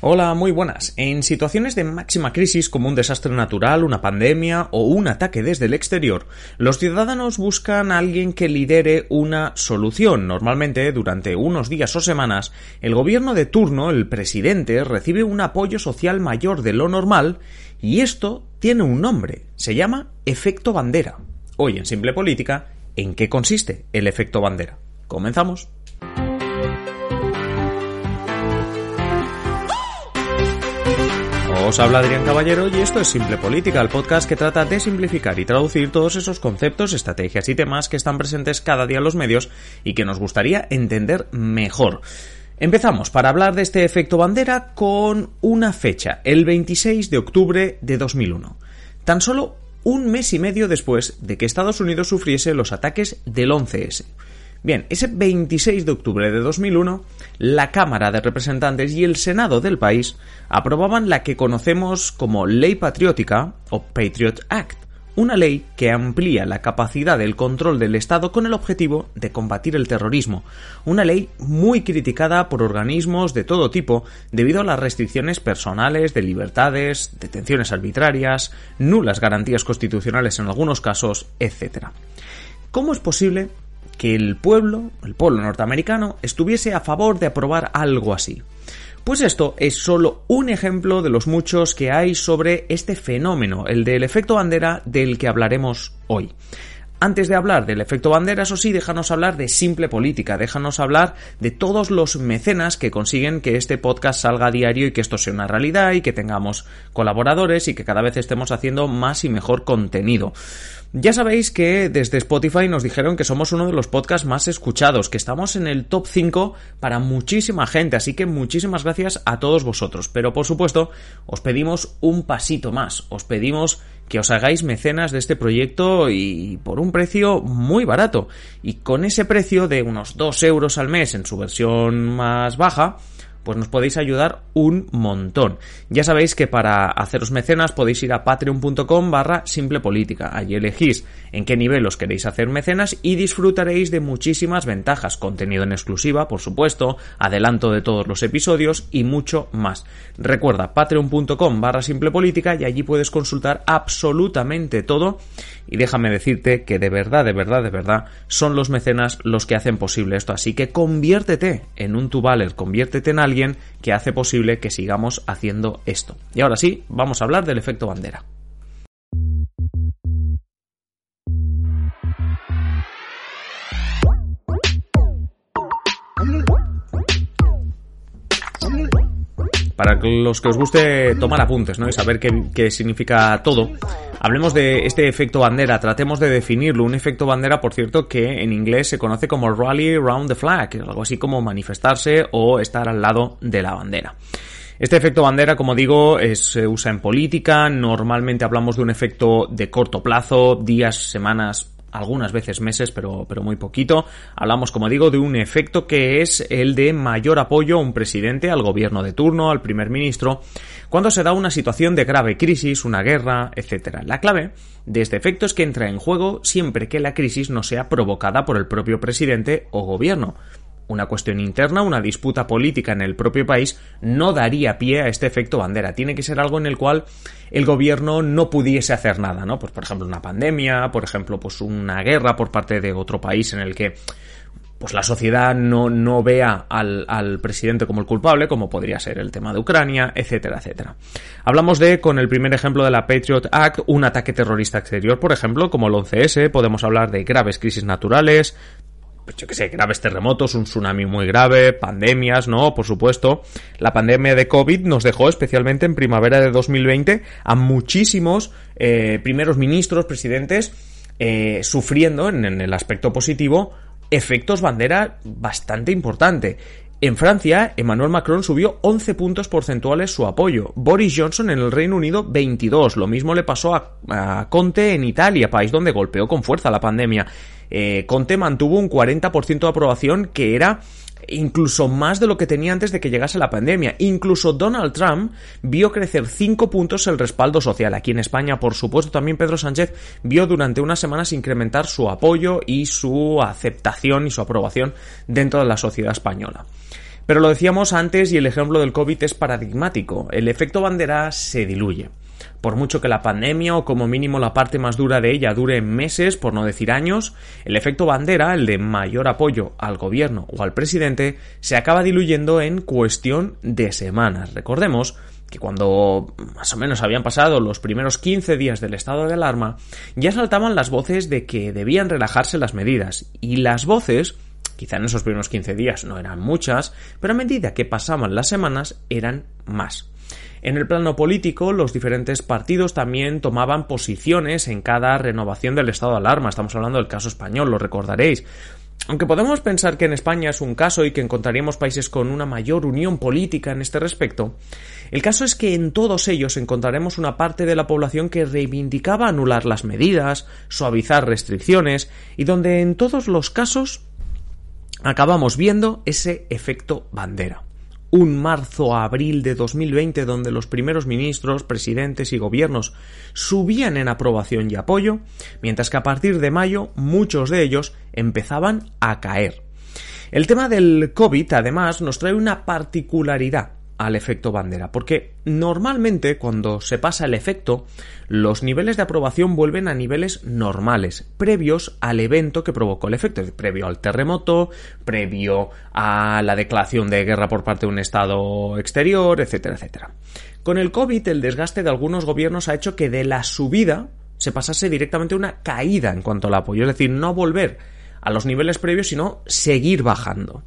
Hola, muy buenas. En situaciones de máxima crisis como un desastre natural, una pandemia o un ataque desde el exterior, los ciudadanos buscan a alguien que lidere una solución. Normalmente, durante unos días o semanas, el gobierno de turno, el presidente, recibe un apoyo social mayor de lo normal y esto tiene un nombre. Se llama efecto bandera. Hoy en Simple Política, ¿en qué consiste el efecto bandera? Comenzamos. Os habla Adrián Caballero y esto es Simple Política, el podcast que trata de simplificar y traducir todos esos conceptos, estrategias y temas que están presentes cada día en los medios y que nos gustaría entender mejor. Empezamos para hablar de este efecto bandera con una fecha, el 26 de octubre de 2001. Tan solo un mes y medio después de que Estados Unidos sufriese los ataques del 11S. Bien, ese 26 de octubre de 2001, la Cámara de Representantes y el Senado del país aprobaban la que conocemos como Ley Patriótica o Patriot Act, una ley que amplía la capacidad del control del Estado con el objetivo de combatir el terrorismo, una ley muy criticada por organismos de todo tipo debido a las restricciones personales de libertades, detenciones arbitrarias, nulas garantías constitucionales en algunos casos, etc. ¿Cómo es posible que el pueblo, el pueblo norteamericano, estuviese a favor de aprobar algo así. Pues esto es solo un ejemplo de los muchos que hay sobre este fenómeno, el del efecto bandera del que hablaremos hoy. Antes de hablar del efecto bandera, eso sí, déjanos hablar de simple política, déjanos hablar de todos los mecenas que consiguen que este podcast salga a diario y que esto sea una realidad y que tengamos colaboradores y que cada vez estemos haciendo más y mejor contenido. Ya sabéis que desde Spotify nos dijeron que somos uno de los podcasts más escuchados, que estamos en el top 5 para muchísima gente, así que muchísimas gracias a todos vosotros. Pero por supuesto, os pedimos un pasito más, os pedimos que os hagáis mecenas de este proyecto y por un precio muy barato. Y con ese precio de unos 2 euros al mes en su versión más baja, pues nos podéis ayudar un montón. Ya sabéis que para haceros mecenas podéis ir a patreon.com barra simple política. Allí elegís en qué nivel os queréis hacer mecenas y disfrutaréis de muchísimas ventajas. Contenido en exclusiva, por supuesto, adelanto de todos los episodios y mucho más. Recuerda patreon.com barra simple política y allí puedes consultar absolutamente todo y déjame decirte que de verdad, de verdad, de verdad, son los mecenas los que hacen posible esto. Así que conviértete en un tubaler, conviértete en alguien que hace posible que sigamos haciendo esto. Y ahora sí, vamos a hablar del efecto bandera. Para los que os guste tomar apuntes, ¿no? Y saber qué, qué significa todo, Hablemos de este efecto bandera, tratemos de definirlo. Un efecto bandera, por cierto, que en inglés se conoce como rally round the flag, algo así como manifestarse o estar al lado de la bandera. Este efecto bandera, como digo, se usa en política. Normalmente hablamos de un efecto de corto plazo, días, semanas, algunas veces meses, pero, pero muy poquito. Hablamos, como digo, de un efecto que es el de mayor apoyo a un presidente, al gobierno de turno, al primer ministro, cuando se da una situación de grave crisis, una guerra, etc. La clave de este efecto es que entra en juego siempre que la crisis no sea provocada por el propio presidente o gobierno una cuestión interna, una disputa política en el propio país, no daría pie a este efecto bandera. Tiene que ser algo en el cual el gobierno no pudiese hacer nada, ¿no? Pues por ejemplo una pandemia, por ejemplo pues una guerra por parte de otro país en el que pues la sociedad no, no vea al, al, presidente como el culpable, como podría ser el tema de Ucrania, etcétera, etcétera. Hablamos de, con el primer ejemplo de la Patriot Act, un ataque terrorista exterior, por ejemplo, como el 11S, podemos hablar de graves crisis naturales, pues yo que sé, graves terremotos, un tsunami muy grave, pandemias, ¿no? Por supuesto. La pandemia de COVID nos dejó, especialmente en primavera de 2020, a muchísimos eh, primeros ministros, presidentes, eh, sufriendo, en, en el aspecto positivo, efectos bandera bastante importante. En Francia, Emmanuel Macron subió 11 puntos porcentuales su apoyo. Boris Johnson en el Reino Unido 22. Lo mismo le pasó a, Conte en Italia, país donde golpeó con fuerza la pandemia. Eh, Conte mantuvo un 40% de aprobación que era incluso más de lo que tenía antes de que llegase la pandemia. Incluso Donald Trump vio crecer 5 puntos el respaldo social. Aquí en España, por supuesto, también Pedro Sánchez vio durante unas semanas incrementar su apoyo y su aceptación y su aprobación dentro de la sociedad española. Pero lo decíamos antes y el ejemplo del COVID es paradigmático. El efecto bandera se diluye. Por mucho que la pandemia o como mínimo la parte más dura de ella dure meses, por no decir años, el efecto bandera, el de mayor apoyo al gobierno o al presidente, se acaba diluyendo en cuestión de semanas. Recordemos que cuando más o menos habían pasado los primeros 15 días del estado de alarma, ya saltaban las voces de que debían relajarse las medidas. Y las voces, quizá en esos primeros 15 días no eran muchas, pero a medida que pasaban las semanas eran más. En el plano político, los diferentes partidos también tomaban posiciones en cada renovación del estado de alarma. Estamos hablando del caso español, lo recordaréis. Aunque podemos pensar que en España es un caso y que encontraríamos países con una mayor unión política en este respecto, el caso es que en todos ellos encontraremos una parte de la población que reivindicaba anular las medidas, suavizar restricciones y donde en todos los casos acabamos viendo ese efecto bandera un marzo a abril de 2020 donde los primeros ministros, presidentes y gobiernos subían en aprobación y apoyo, mientras que a partir de mayo muchos de ellos empezaban a caer. El tema del COVID además nos trae una particularidad al efecto bandera, porque normalmente cuando se pasa el efecto, los niveles de aprobación vuelven a niveles normales, previos al evento que provocó el efecto, previo al terremoto, previo a la declaración de guerra por parte de un Estado exterior, etcétera, etcétera. Con el COVID, el desgaste de algunos gobiernos ha hecho que de la subida se pasase directamente una caída en cuanto al apoyo, es decir, no volver a los niveles previos, sino seguir bajando.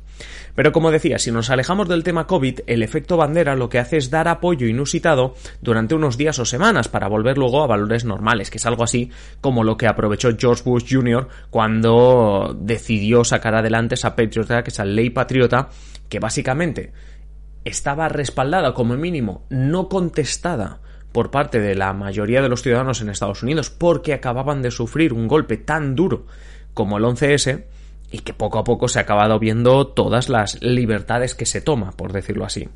Pero como decía, si nos alejamos del tema COVID, el efecto bandera lo que hace es dar apoyo inusitado durante unos días o semanas para volver luego a valores normales, que es algo así como lo que aprovechó George Bush Jr. cuando decidió sacar adelante esa Patriot Act, esa ley patriota, que básicamente estaba respaldada como mínimo, no contestada por parte de la mayoría de los ciudadanos en Estados Unidos porque acababan de sufrir un golpe tan duro como el 11S y que poco a poco se ha acabado viendo todas las libertades que se toma, por decirlo así.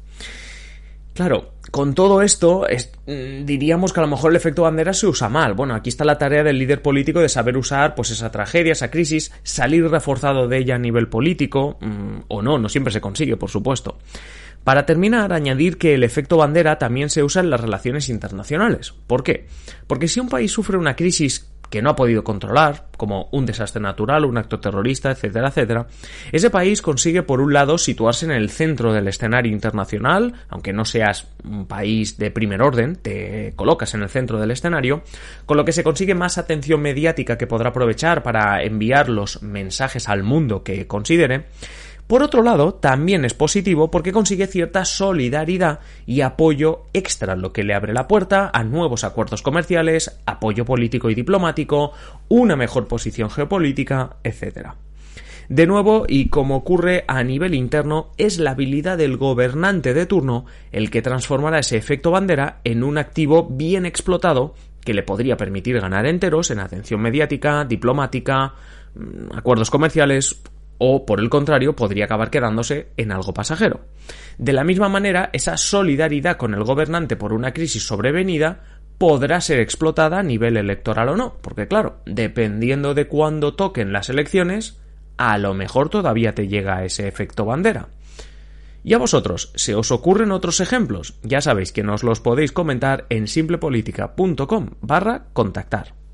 Claro, con todo esto mm, diríamos que a lo mejor el efecto bandera se usa mal. Bueno, aquí está la tarea del líder político de saber usar pues esa tragedia, esa crisis, salir reforzado de ella a nivel político mm, o no, no siempre se consigue, por supuesto. Para terminar, añadir que el efecto bandera también se usa en las relaciones internacionales. ¿Por qué? Porque si un país sufre una crisis que no ha podido controlar, como un desastre natural, un acto terrorista, etcétera, etcétera, ese país consigue, por un lado, situarse en el centro del escenario internacional, aunque no seas un país de primer orden, te colocas en el centro del escenario, con lo que se consigue más atención mediática que podrá aprovechar para enviar los mensajes al mundo que considere, por otro lado, también es positivo porque consigue cierta solidaridad y apoyo extra, lo que le abre la puerta a nuevos acuerdos comerciales, apoyo político y diplomático, una mejor posición geopolítica, etc. De nuevo, y como ocurre a nivel interno, es la habilidad del gobernante de turno el que transformará ese efecto bandera en un activo bien explotado que le podría permitir ganar enteros en atención mediática, diplomática, mm, acuerdos comerciales o por el contrario podría acabar quedándose en algo pasajero. De la misma manera, esa solidaridad con el gobernante por una crisis sobrevenida podrá ser explotada a nivel electoral o no, porque claro, dependiendo de cuándo toquen las elecciones, a lo mejor todavía te llega ese efecto bandera. Y a vosotros, ¿se os ocurren otros ejemplos? Ya sabéis que nos los podéis comentar en simplepolitica.com barra contactar.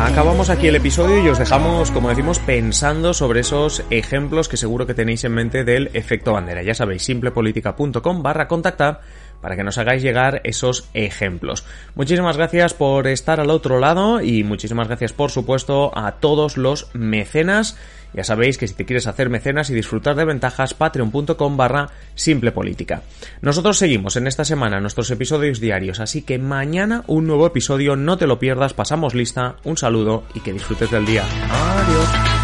Acabamos aquí el episodio y os dejamos, como decimos, pensando sobre esos ejemplos que seguro que tenéis en mente del efecto bandera. Ya sabéis, simplepolitica.com barra contactar para que nos hagáis llegar esos ejemplos. Muchísimas gracias por estar al otro lado y muchísimas gracias, por supuesto, a todos los mecenas ya sabéis que si te quieres hacer mecenas y disfrutar de ventajas, patreon.com barra simple política. Nosotros seguimos en esta semana nuestros episodios diarios, así que mañana un nuevo episodio, no te lo pierdas, pasamos lista, un saludo y que disfrutes del día. Adiós.